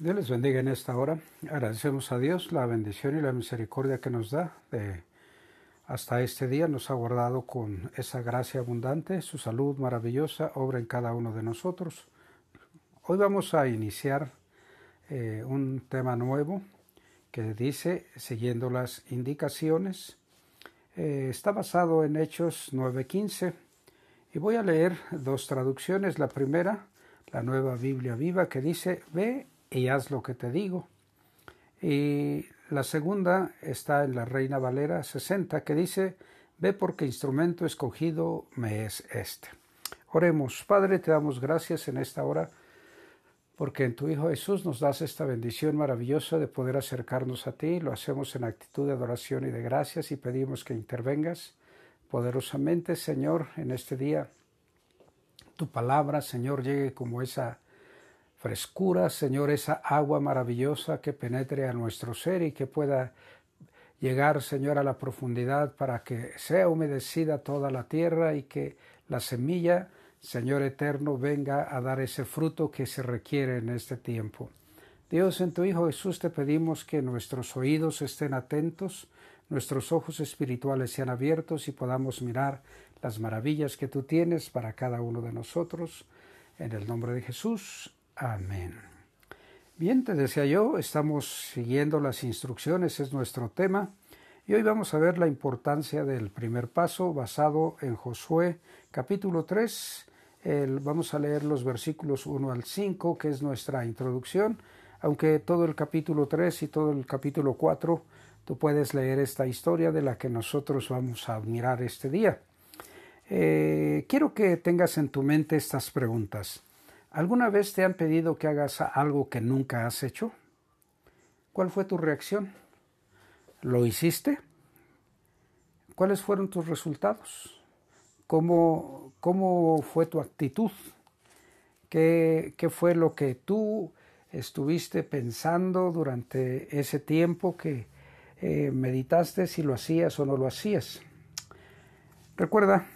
Dios les bendiga en esta hora. Agradecemos a Dios la bendición y la misericordia que nos da de hasta este día. Nos ha guardado con esa gracia abundante, su salud maravillosa, obra en cada uno de nosotros. Hoy vamos a iniciar eh, un tema nuevo que dice, siguiendo las indicaciones, eh, está basado en Hechos 9:15 y voy a leer dos traducciones. La primera, la nueva Biblia viva, que dice, ve y haz lo que te digo. Y la segunda está en la Reina Valera 60 que dice, ve porque instrumento escogido me es este. Oremos, Padre, te damos gracias en esta hora porque en tu Hijo Jesús nos das esta bendición maravillosa de poder acercarnos a ti. Lo hacemos en actitud de adoración y de gracias y pedimos que intervengas poderosamente, Señor, en este día. Tu palabra, Señor, llegue como esa frescura, Señor, esa agua maravillosa que penetre a nuestro ser y que pueda llegar, Señor, a la profundidad para que sea humedecida toda la tierra y que la semilla, Señor eterno, venga a dar ese fruto que se requiere en este tiempo. Dios, en tu Hijo Jesús te pedimos que nuestros oídos estén atentos, nuestros ojos espirituales sean abiertos y podamos mirar las maravillas que tú tienes para cada uno de nosotros. En el nombre de Jesús. Amén. Bien, te decía yo, estamos siguiendo las instrucciones, es nuestro tema, y hoy vamos a ver la importancia del primer paso basado en Josué capítulo 3. vamos a leer los versículos 1 al 5, que es nuestra introducción, aunque todo el capítulo 3 y todo el capítulo 4, tú puedes leer esta historia de la que nosotros vamos a mirar este día. Eh, quiero que tengas en tu mente estas preguntas. ¿Alguna vez te han pedido que hagas algo que nunca has hecho? ¿Cuál fue tu reacción? ¿Lo hiciste? ¿Cuáles fueron tus resultados? ¿Cómo, cómo fue tu actitud? ¿Qué, ¿Qué fue lo que tú estuviste pensando durante ese tiempo que eh, meditaste si lo hacías o no lo hacías? Recuerda,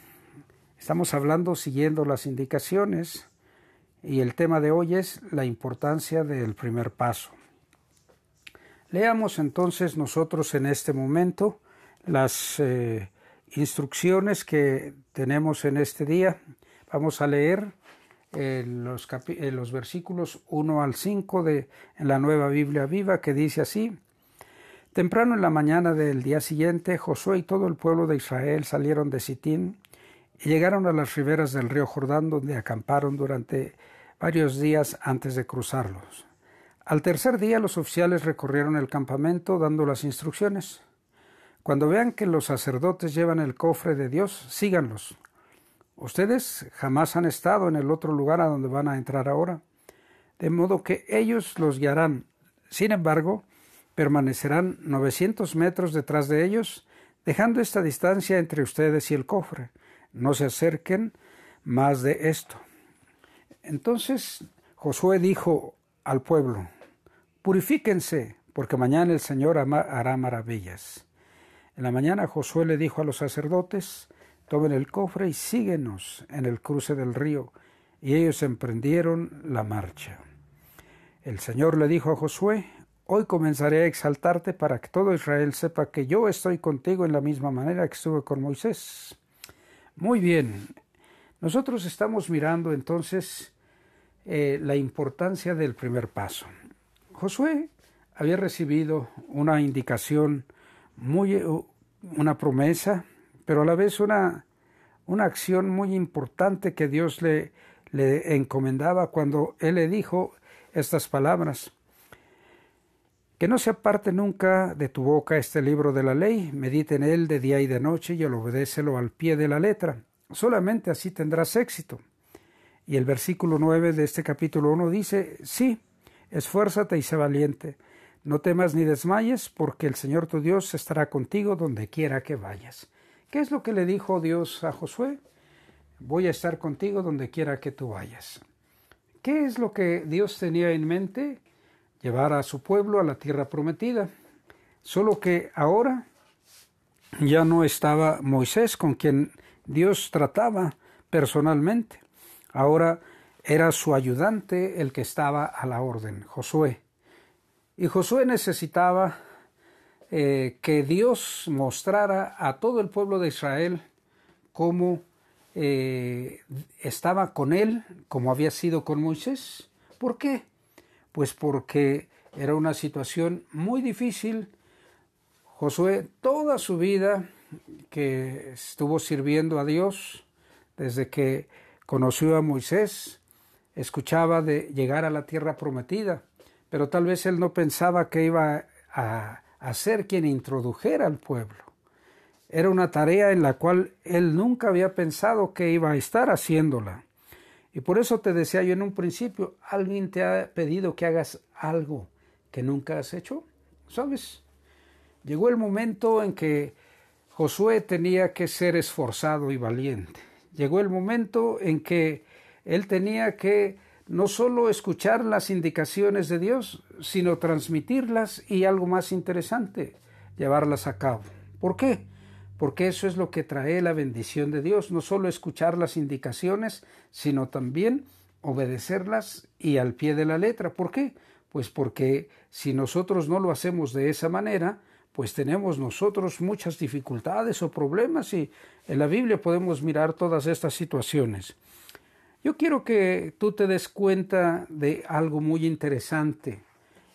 estamos hablando siguiendo las indicaciones y el tema de hoy es la importancia del primer paso. Leamos entonces nosotros en este momento las eh, instrucciones que tenemos en este día. Vamos a leer eh, los, eh, los, versículos 1 al 5 de la nueva Biblia viva que dice así. Temprano en la mañana del día siguiente, Josué y todo el pueblo de Israel salieron de Sitín y llegaron a las riberas del río Jordán donde acamparon durante varios días antes de cruzarlos. Al tercer día los oficiales recorrieron el campamento dando las instrucciones. Cuando vean que los sacerdotes llevan el cofre de Dios, síganlos. Ustedes jamás han estado en el otro lugar a donde van a entrar ahora, de modo que ellos los guiarán. Sin embargo, permanecerán 900 metros detrás de ellos, dejando esta distancia entre ustedes y el cofre. No se acerquen más de esto. Entonces Josué dijo al pueblo, Purifíquense, porque mañana el Señor hará maravillas. En la mañana Josué le dijo a los sacerdotes, Tomen el cofre y síguenos en el cruce del río. Y ellos emprendieron la marcha. El Señor le dijo a Josué, Hoy comenzaré a exaltarte para que todo Israel sepa que yo estoy contigo en la misma manera que estuve con Moisés. Muy bien, nosotros estamos mirando entonces eh, la importancia del primer paso. Josué había recibido una indicación, muy, eh, una promesa, pero a la vez una, una acción muy importante que Dios le, le encomendaba cuando él le dijo estas palabras. Que no se aparte nunca de tu boca este libro de la ley, medite en él de día y de noche y obedécelo al pie de la letra Solamente así tendrás éxito. Y el versículo 9 de este capítulo 1 dice, sí, esfuérzate y sé valiente, no temas ni desmayes, porque el Señor tu Dios estará contigo donde quiera que vayas. ¿Qué es lo que le dijo Dios a Josué? Voy a estar contigo donde quiera que tú vayas. ¿Qué es lo que Dios tenía en mente? Llevar a su pueblo a la tierra prometida. Solo que ahora ya no estaba Moisés con quien Dios trataba personalmente. Ahora era su ayudante el que estaba a la orden, Josué. Y Josué necesitaba eh, que Dios mostrara a todo el pueblo de Israel cómo eh, estaba con él, como había sido con Moisés. ¿Por qué? Pues porque era una situación muy difícil. Josué toda su vida que estuvo sirviendo a Dios, desde que conoció a Moisés, escuchaba de llegar a la tierra prometida, pero tal vez él no pensaba que iba a, a ser quien introdujera al pueblo. Era una tarea en la cual él nunca había pensado que iba a estar haciéndola. Y por eso te decía yo en un principio, alguien te ha pedido que hagas algo que nunca has hecho. ¿Sabes? Llegó el momento en que Josué tenía que ser esforzado y valiente. Llegó el momento en que él tenía que no solo escuchar las indicaciones de Dios, sino transmitirlas y algo más interesante, llevarlas a cabo. ¿Por qué? Porque eso es lo que trae la bendición de Dios, no solo escuchar las indicaciones, sino también obedecerlas y al pie de la letra. ¿Por qué? Pues porque si nosotros no lo hacemos de esa manera, pues tenemos nosotros muchas dificultades o problemas y en la Biblia podemos mirar todas estas situaciones. Yo quiero que tú te des cuenta de algo muy interesante,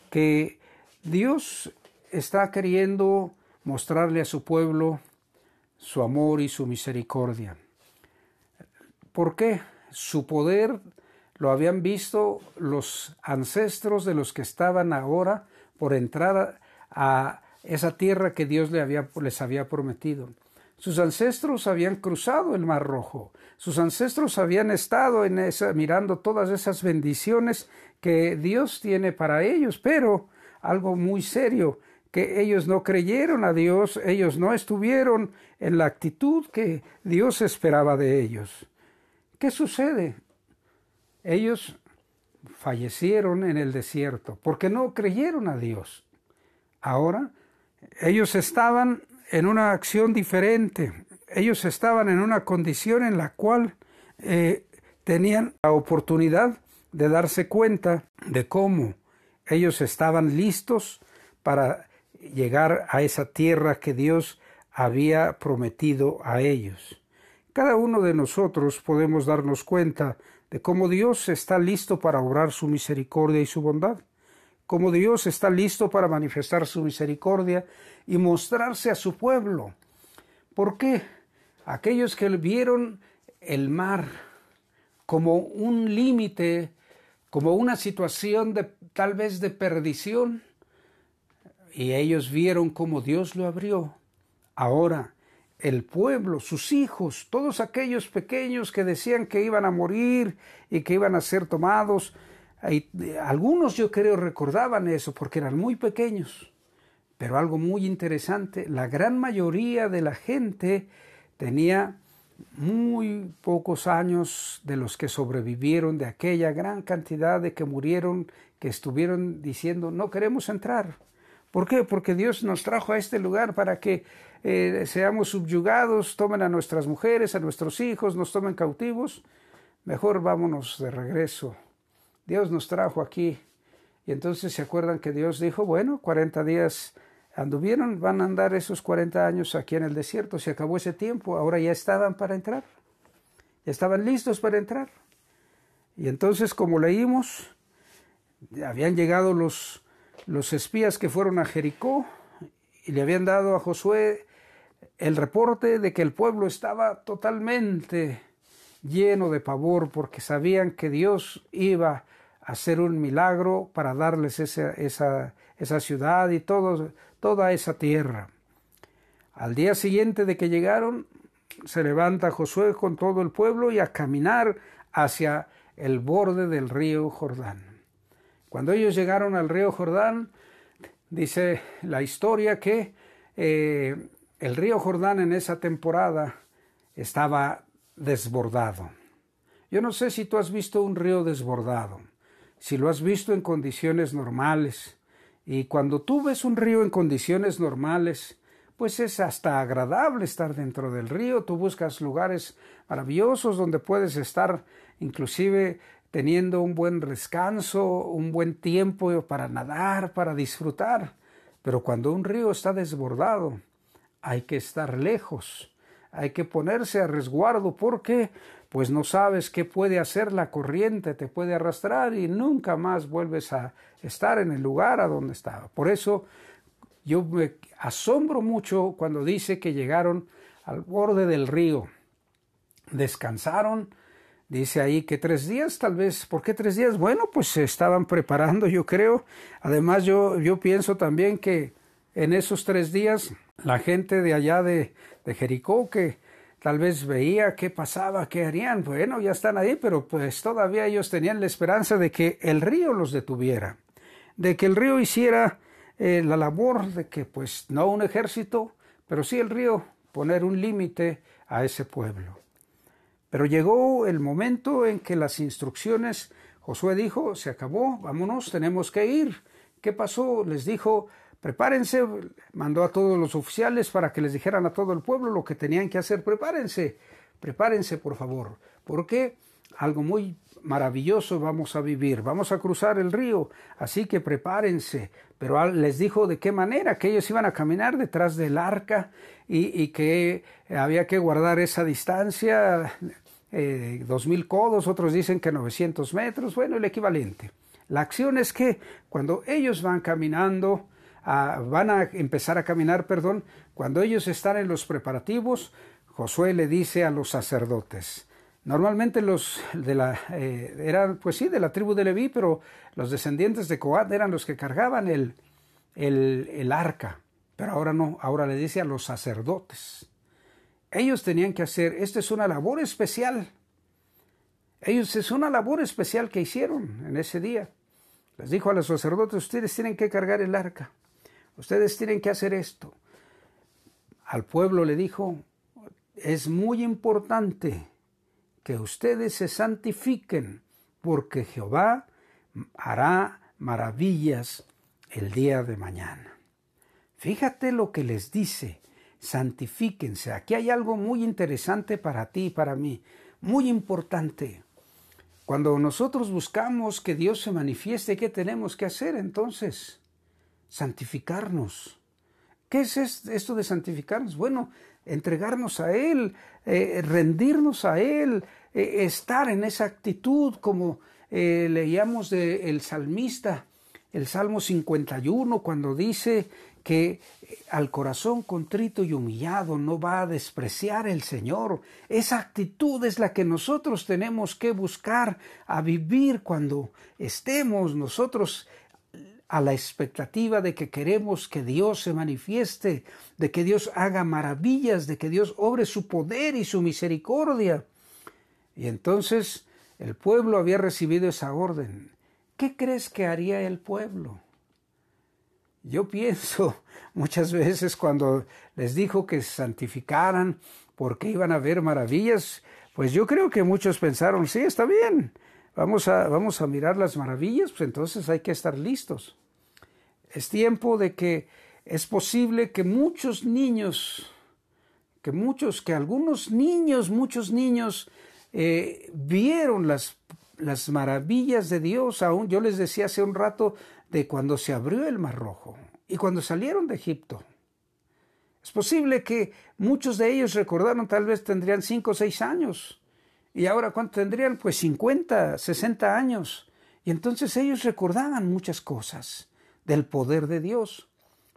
que Dios está queriendo mostrarle a su pueblo su amor y su misericordia. ¿Por qué? Su poder lo habían visto los ancestros de los que estaban ahora por entrar a esa tierra que Dios les había prometido. Sus ancestros habían cruzado el Mar Rojo. Sus ancestros habían estado en mirando todas esas bendiciones que Dios tiene para ellos, pero algo muy serio, que ellos no creyeron a Dios, ellos no estuvieron en la actitud que Dios esperaba de ellos. ¿Qué sucede? Ellos fallecieron en el desierto porque no creyeron a Dios. Ahora ellos estaban en una acción diferente. Ellos estaban en una condición en la cual eh, tenían la oportunidad de darse cuenta de cómo ellos estaban listos para llegar a esa tierra que Dios había prometido a ellos. Cada uno de nosotros podemos darnos cuenta de cómo Dios está listo para obrar su misericordia y su bondad como Dios está listo para manifestar su misericordia y mostrarse a su pueblo. ¿Por qué? Aquellos que vieron el mar como un límite, como una situación de tal vez de perdición, y ellos vieron cómo Dios lo abrió. Ahora, el pueblo, sus hijos, todos aquellos pequeños que decían que iban a morir y que iban a ser tomados, algunos yo creo recordaban eso porque eran muy pequeños, pero algo muy interesante, la gran mayoría de la gente tenía muy pocos años de los que sobrevivieron de aquella gran cantidad de que murieron, que estuvieron diciendo no queremos entrar. ¿Por qué? Porque Dios nos trajo a este lugar para que eh, seamos subyugados, tomen a nuestras mujeres, a nuestros hijos, nos tomen cautivos. Mejor vámonos de regreso Dios nos trajo aquí. Y entonces se acuerdan que Dios dijo, bueno, 40 días anduvieron, van a andar esos 40 años aquí en el desierto, se acabó ese tiempo, ahora ya estaban para entrar, ya estaban listos para entrar. Y entonces, como leímos, habían llegado los, los espías que fueron a Jericó y le habían dado a Josué el reporte de que el pueblo estaba totalmente lleno de pavor porque sabían que Dios iba hacer un milagro para darles esa, ciudad y toda esa tierra. Al día siguiente de que llegaron, se levanta Josué con todo el pueblo y a caminar hacia el borde del río Jordán. Cuando ellos llegaron al río Jordán, dice la historia que eh, el río Jordán en esa temporada estaba desbordado. Yo no sé si tú has visto un río desbordado si lo has visto en condiciones normales. Y cuando tú ves un río en condiciones normales, pues es hasta agradable estar dentro del río. Tú buscas lugares maravillosos donde puedes estar inclusive teniendo un buen descanso, un buen tiempo para nadar, para disfrutar. Pero cuando un río está desbordado, hay que estar lejos, hay que ponerse a resguardo porque pues no sabes qué puede hacer la corriente, te puede arrastrar y nunca más vuelves a estar en el lugar a donde estaba. Por eso yo me asombro mucho cuando dice que llegaron al borde del río, descansaron, dice ahí que tres días, tal vez, ¿por qué tres días? Bueno, pues se estaban preparando, yo creo. Además, yo, yo pienso también que en esos tres días la gente de allá de, Jericó que tal vez veía qué pasaba, qué harían. Bueno, ya están ahí, pero pues todavía ellos tenían la esperanza de que el río los detuviera, de que el río hiciera eh, la labor de que pues no un ejército, pero sí el río poner un límite a ese pueblo. Pero llegó el momento en que las instrucciones, Josué dijo, se acabó, vámonos, tenemos que ir. ¿Qué pasó? Les dijo, prepárense, mandó a todos los oficiales para que les dijeran a todo el pueblo lo que tenían que hacer, prepárense, prepárense por favor, porque algo muy maravilloso vamos a vivir, vamos a cruzar el río, así que prepárense. Pero les dijo de qué manera, que ellos iban a caminar detrás del arca y, que había que guardar esa distancia, eh, dos mil codos, otros dicen que 900 metros, bueno, el equivalente. La acción es que cuando ellos van caminando, van a empezar a caminar, perdón, cuando ellos están en los preparativos, Josué le dice a los sacerdotes, normalmente los de la, eh, eran pues sí, de la tribu de Leví, pero los descendientes de Coat eran los que cargaban el, el, el arca, pero ahora no, ahora le dice a los sacerdotes. Ellos tenían que hacer, esta es una labor especial. Ellos es una labor especial que hicieron en ese día. Les dijo a los sacerdotes, ustedes tienen que cargar el arca. Ustedes tienen que hacer esto. Al pueblo le dijo, es muy importante que ustedes se santifiquen, porque Jehová hará maravillas el día de mañana. Fíjate lo que les dice, santifíquense. Aquí hay algo muy interesante para ti y para mí, muy importante. Cuando nosotros buscamos que Dios se manifieste, ¿qué tenemos que hacer entonces? santificarnos. ¿Qué es esto de santificarnos? Bueno, entregarnos a Él, eh, rendirnos a Él, eh, estar en esa actitud como eh, leíamos del salmista, el Salmo 51, cuando dice que al corazón contrito y humillado no va a despreciar el Señor. Esa actitud es la que nosotros tenemos que buscar a vivir cuando estemos nosotros a la expectativa de que queremos que Dios se manifieste, de que Dios haga maravillas, de que Dios obre su poder y su misericordia. Y entonces el pueblo había recibido esa orden. ¿Qué crees que haría el pueblo? Yo pienso muchas veces cuando les dijo que se santificaran porque iban a ver maravillas, pues yo creo que muchos pensaron, sí, está bien, vamos a, vamos a mirar las maravillas, pues entonces hay que estar listos. Es tiempo de que es posible que muchos niños, que muchos, que algunos niños, muchos niños eh, vieron las, las maravillas de Dios. Aún yo les decía hace un rato de cuando se abrió el Mar Rojo y cuando salieron de Egipto. Es posible que muchos de ellos recordaron, tal vez tendrían cinco o seis años, y ahora, ¿cuánto tendrían? Pues 50, 60 años. Y entonces ellos recordaban muchas cosas del poder de Dios,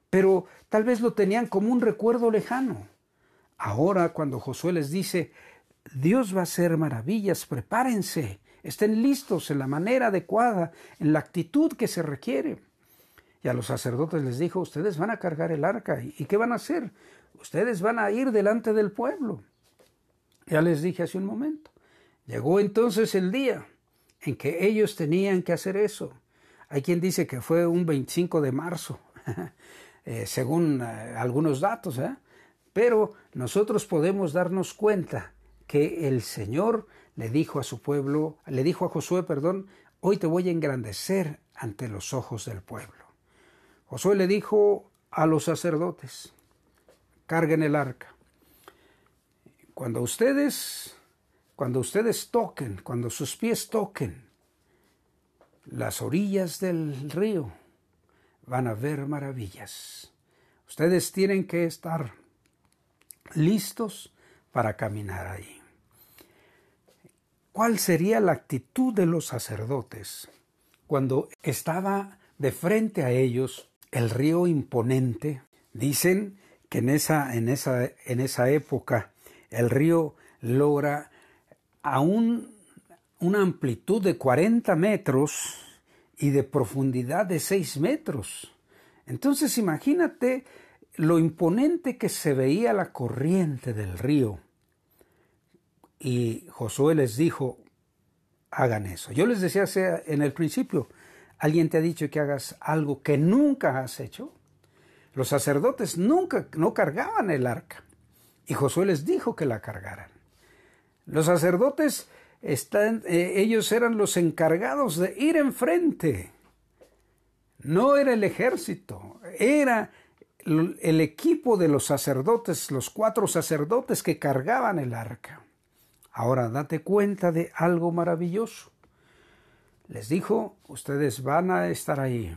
pero tal vez lo tenían como un recuerdo lejano. Ahora, cuando Josué les dice, Dios va a hacer maravillas, prepárense, estén listos en la manera adecuada, en la actitud que se requiere. Y a los sacerdotes les dijo, ustedes van a cargar el arca, ¿y qué van a hacer? Ustedes van a ir delante del pueblo. Ya les dije hace un momento. Llegó entonces el día en que ellos tenían que hacer eso. Hay quien dice que fue un 25 de marzo, eh, según eh, algunos datos, ¿eh? pero nosotros podemos darnos cuenta que el Señor le dijo a su pueblo, le dijo a Josué, perdón, hoy te voy a engrandecer ante los ojos del pueblo. Josué le dijo a los sacerdotes, carguen el arca. Cuando ustedes cuando ustedes toquen, cuando sus pies toquen las orillas del río, van a ver maravillas. Ustedes tienen que estar listos para caminar ahí. ¿Cuál sería la actitud de los sacerdotes cuando estaba de frente a ellos el río imponente? Dicen que en esa, en esa, en esa época el río logra a una amplitud de 40 metros y de profundidad de 6 metros. Entonces imagínate lo imponente que se veía la corriente del río. Y Josué les dijo, hagan eso. Yo les decía en el principio, ¿alguien te ha dicho que hagas algo que nunca has hecho? Los sacerdotes nunca no cargaban el arca y Josué les dijo que la cargaran. Los sacerdotes están, eh, ellos eran los encargados de ir enfrente. No era el ejército, era el equipo de los sacerdotes, los cuatro sacerdotes que cargaban el arca. Ahora date cuenta de algo maravilloso. Les dijo, ustedes van a estar ahí.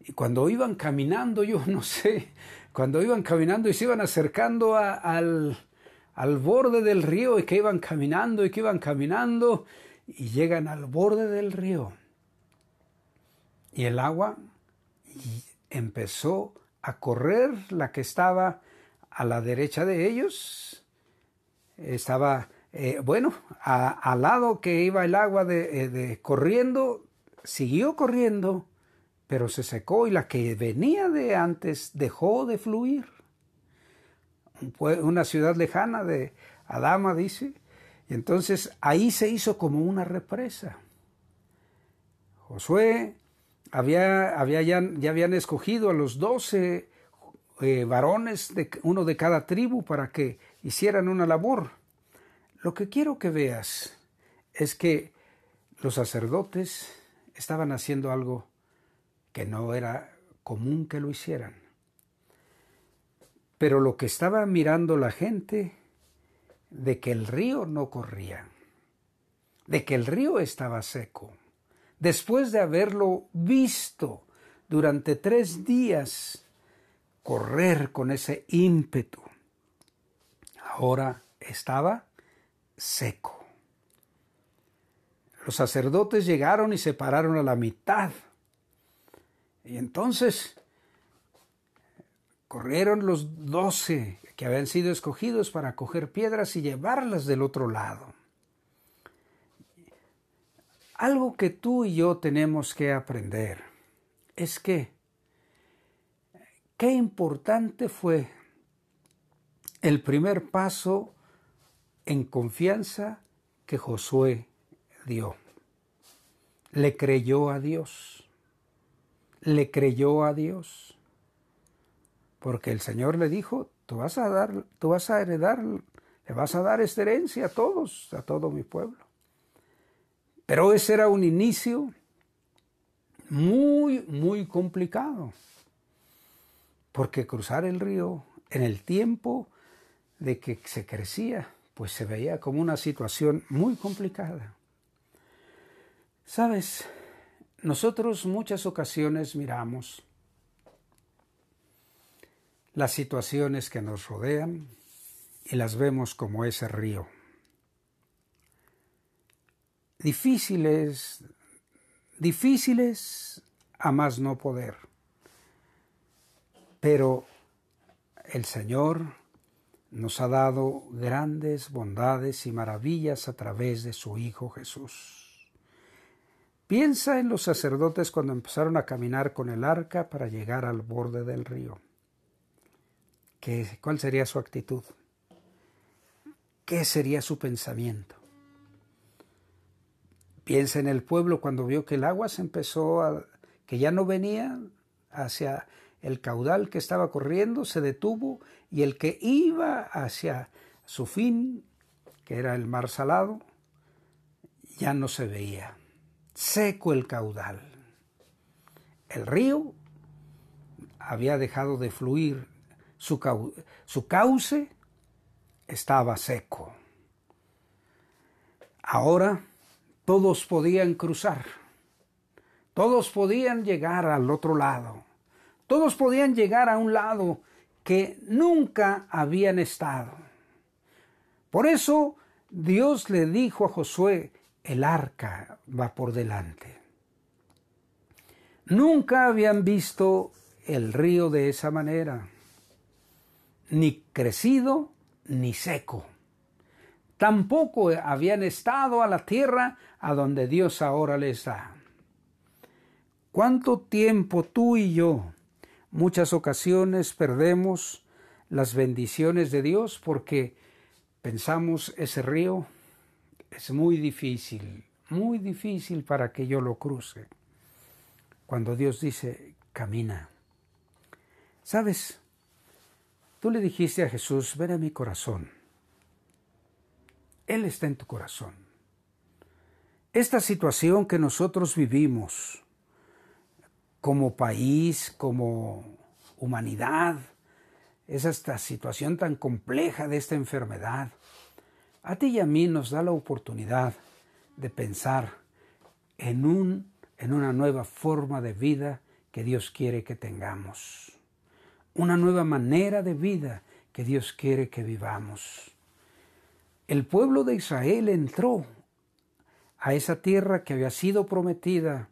Y cuando iban caminando, yo no sé, cuando iban caminando y se iban acercando al, al borde del río y que iban caminando y que iban caminando y llegan al borde del río. Y el agua empezó a correr la que estaba a la derecha de ellos. Estaba, eh, bueno, al lado que iba el agua eh, de, corriendo, siguió corriendo, pero se secó y la que venía de antes dejó de fluir. Una ciudad lejana de Adama, dice, y entonces ahí se hizo como una represa. Josué había, había ya, ya, habían escogido a los doce eh, varones, de, uno de cada tribu, para que hicieran una labor. Lo que quiero que veas es que los sacerdotes estaban haciendo algo que no era común que lo hicieran. Pero lo que estaba mirando la gente, de que el río no corría, de que el río estaba seco, después de haberlo visto durante tres días correr con ese ímpetu, ahora estaba seco. Los sacerdotes llegaron y se pararon a la mitad. Y entonces corrieron los doce que habían sido escogidos para coger piedras y llevarlas del otro lado. Algo que tú y yo tenemos que aprender es que qué importante fue el primer paso en confianza que Josué dio. Le creyó a Dios. Le creyó a Dios. Porque el Señor le dijo, tú vas a dar, tú vas a heredar, le vas a dar esta herencia a todos, a todo mi pueblo. Pero ese era un inicio muy, muy complicado, porque cruzar el río en el tiempo de que se crecía, pues se veía como una situación muy complicada. Sabes, nosotros muchas ocasiones miramos las situaciones que nos rodean y las vemos como ese río difíciles, difíciles a más no poder. Pero el Señor nos ha dado grandes bondades y maravillas a través de su Hijo Jesús. Piensa en los sacerdotes cuando empezaron a caminar con el arca para llegar al borde del río. ¿Qué, ¿Cuál sería su actitud? ¿Qué sería su pensamiento? Piensa en el pueblo cuando vio que el agua se empezó a, que ya no venía hacia el caudal que estaba corriendo, se detuvo y el que iba hacia su fin, que era el mar salado, ya no se veía. Seco el caudal. El río había dejado de fluir, su, su cauce estaba seco. Ahora todos podían cruzar. Todos podían llegar al otro lado. Todos podían llegar a un lado que nunca habían estado. Por eso Dios le dijo a Josué, el arca va por delante. Nunca habían visto el río de esa manera, ni crecido ni seco. Tampoco habían estado a la tierra a donde Dios ahora les da. ¿Cuánto tiempo tú y yo, muchas ocasiones, perdemos las bendiciones de Dios porque pensamos ese río es muy difícil, muy difícil para que yo lo cruce? Cuando Dios dice, camina. ¿Sabes? Tú le dijiste a Jesús, ven a mi corazón. Él está en tu corazón. Esta situación que nosotros vivimos, como país, como humanidad, es esta situación tan compleja de esta enfermedad, a ti y a mí nos da la oportunidad de pensar en, un, en una nueva forma de vida que Dios quiere que tengamos, una nueva manera de vida que Dios quiere que vivamos. El pueblo de Israel entró a esa tierra que había sido prometida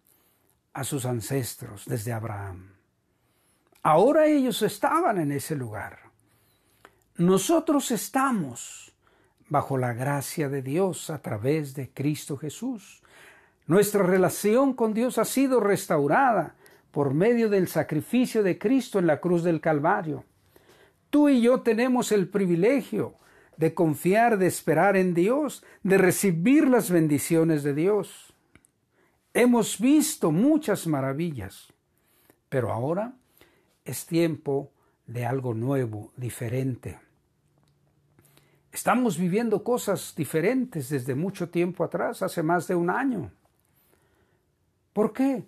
a sus ancestros desde Abraham. Ahora ellos estaban en ese lugar. Nosotros estamos bajo la gracia de Dios a través de Cristo Jesús. Nuestra relación con Dios ha sido restaurada por medio del sacrificio de Cristo en la cruz del Calvario. Tú y yo tenemos el privilegio de confiar, de esperar en Dios, de recibir las bendiciones de Dios. Hemos visto muchas maravillas, pero ahora es tiempo de algo nuevo, diferente. Estamos viviendo cosas diferentes desde mucho tiempo atrás, hace más de un año. ¿Por qué?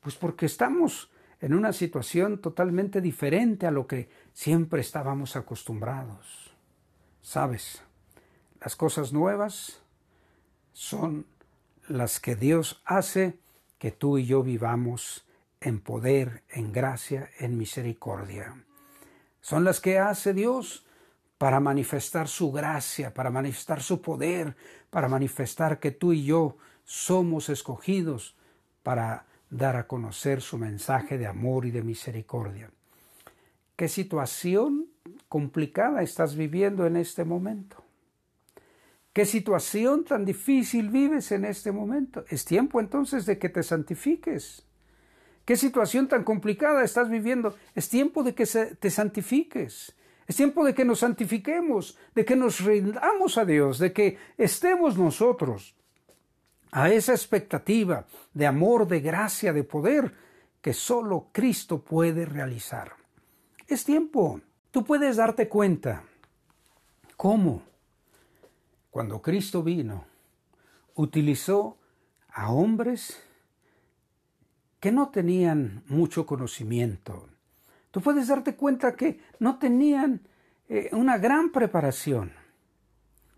Pues porque estamos en una situación totalmente diferente a lo que siempre estábamos acostumbrados. Sabes, las cosas nuevas son las que Dios hace que tú y yo vivamos en poder, en gracia, en misericordia. Son las que hace Dios para manifestar su gracia, para manifestar su poder, para manifestar que tú y yo somos escogidos para dar a conocer su mensaje de amor y de misericordia. ¿Qué situación complicada estás viviendo en este momento? ¿Qué situación tan difícil vives en este momento? Es tiempo entonces de que te santifiques. ¿Qué situación tan complicada estás viviendo? Es tiempo de que te santifiques. Es tiempo de que nos santifiquemos, de que nos rindamos a Dios, de que estemos nosotros a esa expectativa de amor, de gracia, de poder que solo Cristo puede realizar. Es tiempo. Tú puedes darte cuenta. ¿Cómo? cuando Cristo vino, utilizó a hombres que no tenían mucho conocimiento. Tú puedes darte cuenta que no tenían eh, una gran preparación.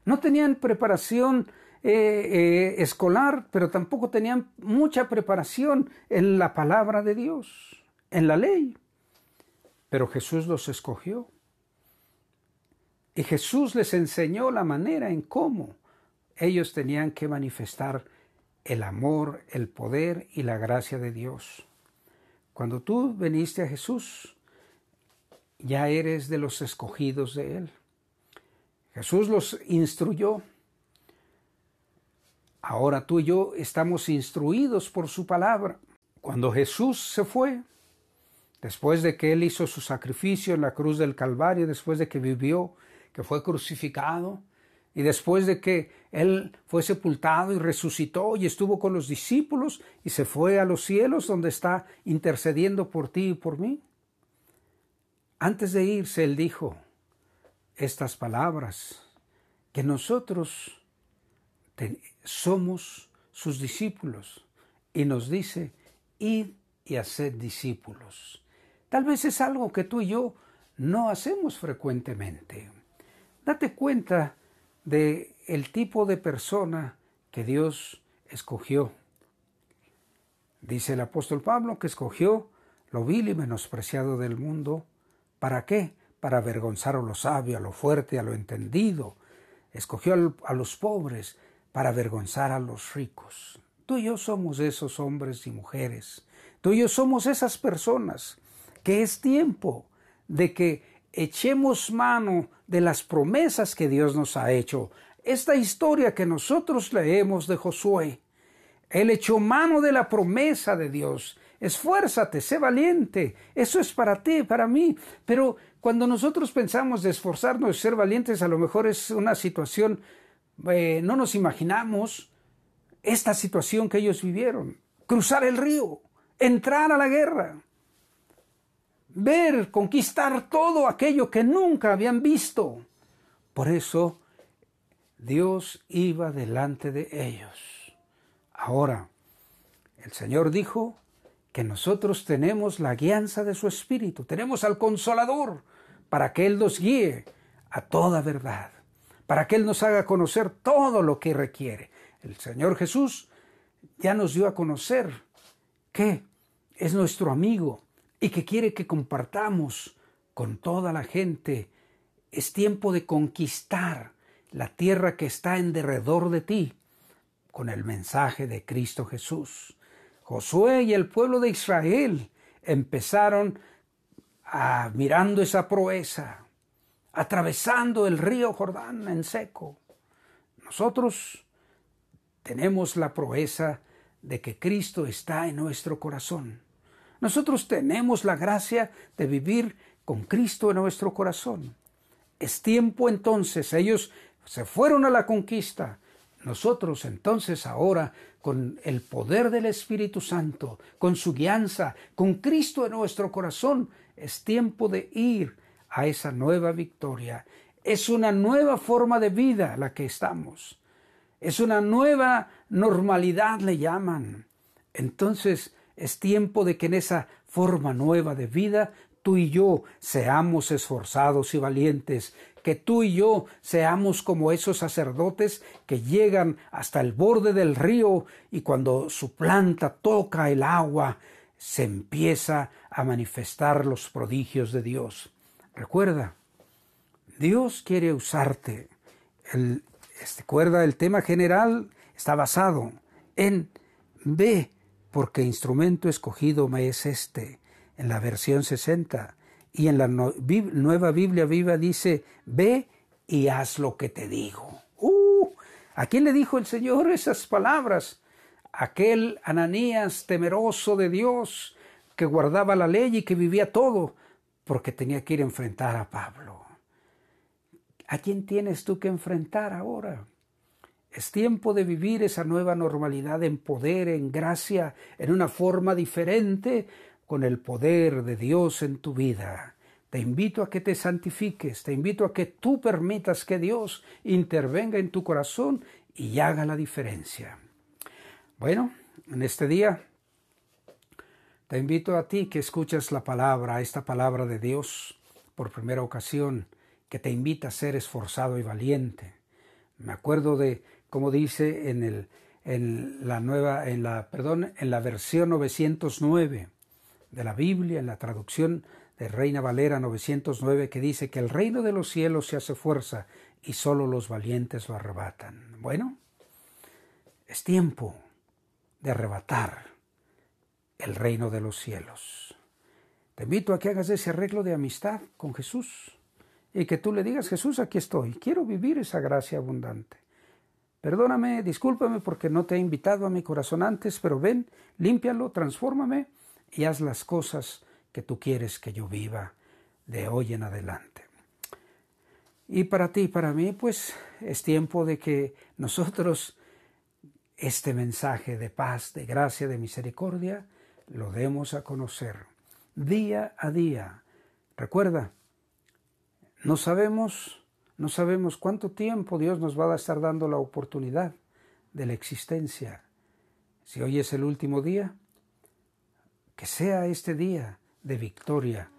No tenían preparación eh, eh, escolar, pero tampoco tenían mucha preparación en la palabra de Dios, en la ley. Pero Jesús los escogió. Y Jesús les enseñó la manera en cómo ellos tenían que manifestar el amor, el poder y la gracia de Dios. Cuando tú veniste a Jesús, ya eres de los escogidos de Él. Jesús los instruyó. Ahora tú y yo estamos instruidos por su palabra. Cuando Jesús se fue, después de que Él hizo su sacrificio en la cruz del Calvario, después de que vivió que fue crucificado, y después de que Él fue sepultado y resucitó y estuvo con los discípulos y se fue a los cielos donde está intercediendo por ti y por mí. Antes de irse, Él dijo estas palabras, que nosotros somos sus discípulos y nos dice, id y haced discípulos. Tal vez es algo que tú y yo no hacemos frecuentemente. Date cuenta de el tipo de persona que Dios escogió. Dice el apóstol Pablo que escogió lo vil y menospreciado del mundo. ¿Para qué? Para avergonzar a lo sabio, a lo fuerte, a lo entendido. Escogió a los pobres para avergonzar a los ricos. Tú y yo somos esos hombres y mujeres. Tú y yo somos esas personas que es tiempo de que echemos mano de las promesas que Dios nos ha hecho. Esta historia que nosotros leemos de Josué, él echó mano de la promesa de Dios. Esfuérzate, sé valiente. Eso es para ti, para mí. Pero cuando nosotros pensamos de esforzarnos, ser valientes, a lo mejor es una situación, eh, no nos imaginamos esta situación que ellos vivieron. Cruzar el río, entrar a la guerra, ver, conquistar todo aquello que nunca habían visto. Por eso Dios iba delante de ellos. Ahora, el Señor dijo que nosotros tenemos la guianza de su Espíritu, tenemos al Consolador para que Él nos guíe a toda verdad, para que Él nos haga conocer todo lo que requiere. El Señor Jesús ya nos dio a conocer que es nuestro amigo, y que quiere que compartamos con toda la gente. Es tiempo de conquistar la tierra que está en derredor de ti con el mensaje de Cristo Jesús. Josué y el pueblo de Israel empezaron a, mirando esa proeza, atravesando el río Jordán en seco. Nosotros tenemos la proeza de que Cristo está en nuestro corazón. Nosotros tenemos la gracia de vivir con Cristo en nuestro corazón. Es tiempo entonces, ellos se fueron a la conquista. Nosotros entonces ahora, con el poder del Espíritu Santo, con su guianza, con Cristo en nuestro corazón, es tiempo de ir a esa nueva victoria. Es una nueva forma de vida la que estamos. Es una nueva normalidad, le llaman. Entonces, es tiempo de que en esa forma nueva de vida tú y yo seamos esforzados y valientes, que tú y yo seamos como esos sacerdotes que llegan hasta el borde del río y cuando su planta toca el agua, se empieza a manifestar los prodigios de Dios. Recuerda, Dios quiere usarte. El, este, recuerda, el tema general está basado en ve porque instrumento escogido me es este, en la versión 60. Y en la nueva Biblia viva dice, ve y haz lo que te digo. Uh, ¿A quién le dijo el Señor esas palabras? Aquel Ananías temeroso de Dios, que guardaba la ley y que vivía todo, porque tenía que ir a enfrentar a Pablo. ¿A quién tienes tú que enfrentar ahora? Es tiempo de vivir esa nueva normalidad en poder, en gracia, en una forma diferente, con el poder de Dios en tu vida. Te invito a que te santifiques, te invito a que tú permitas que Dios intervenga en tu corazón y haga la diferencia. Bueno, en este día te invito a ti que escuches la palabra, esta palabra de Dios por primera ocasión, que te invita a ser esforzado y valiente. Me acuerdo de como dice en, en la nueva, en la, perdón, en la versión 909 de la Biblia, en la traducción de Reina Valera 909, que dice que el reino de los cielos se hace fuerza y solo los valientes lo arrebatan. Bueno, es tiempo de arrebatar el reino de los cielos. Te invito a que hagas ese arreglo de amistad con Jesús y que tú le digas, Jesús, aquí estoy, quiero vivir esa gracia abundante. Perdóname, discúlpame porque no te he invitado a mi corazón antes, pero ven, límpialo, transfórmame y haz las cosas que tú quieres que yo viva de hoy en adelante. Y para ti y para mí, pues es tiempo de que nosotros este mensaje de paz, de gracia, de misericordia, lo demos a conocer día a día. Recuerda, no sabemos no sabemos cuánto tiempo Dios nos va a estar dando la oportunidad de la existencia. Si hoy es el último día, que sea este día de victoria,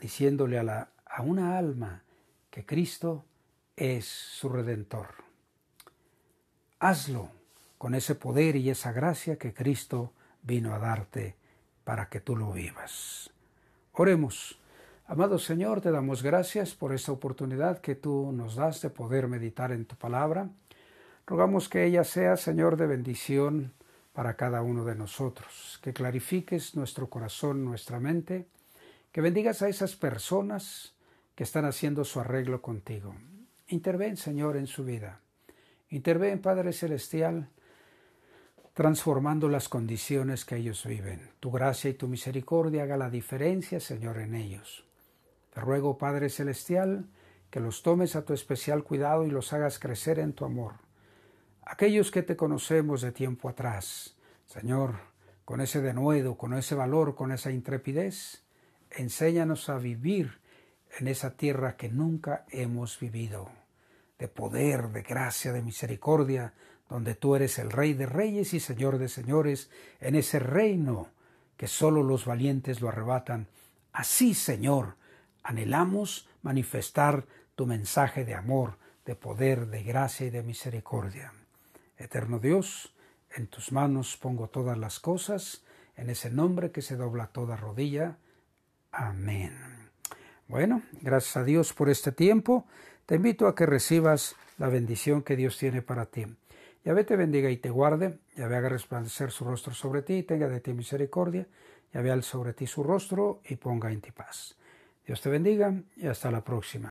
diciéndole a, la, a una alma que Cristo es su redentor. Hazlo con ese poder y esa gracia que Cristo vino a darte para que tú lo vivas. Oremos. Amado Señor, te damos gracias por esta oportunidad que tú nos das de poder meditar en tu palabra. Rogamos que ella sea, Señor, de bendición para cada uno de nosotros, que clarifiques nuestro corazón, nuestra mente, que bendigas a esas personas que están haciendo su arreglo contigo. Interven, Señor, en su vida. Interven, Padre Celestial, transformando las condiciones que ellos viven. Tu gracia y tu misericordia haga la diferencia, Señor, en ellos. Te ruego, Padre Celestial, que los tomes a tu especial cuidado y los hagas crecer en tu amor. Aquellos que te conocemos de tiempo atrás, Señor, con ese denuedo, con ese valor, con esa intrepidez, enséñanos a vivir en esa tierra que nunca hemos vivido, de poder, de gracia, de misericordia, donde tú eres el Rey de Reyes y Señor de Señores, en ese reino que sólo los valientes lo arrebatan. Así, Señor, anhelamos manifestar tu mensaje de amor, de poder, de gracia y de misericordia. Eterno Dios, en tus manos pongo todas las cosas, en ese nombre que se dobla toda rodilla. Amén. Bueno, gracias a Dios por este tiempo. Te invito a que recibas la bendición que Dios tiene para ti. Yahvé te bendiga y te guarde, Yahvé haga resplandecer su rostro sobre ti y tenga de ti misericordia, Yahvé al sobre ti su rostro y ponga en ti paz. Dios te bendiga y hasta la próxima.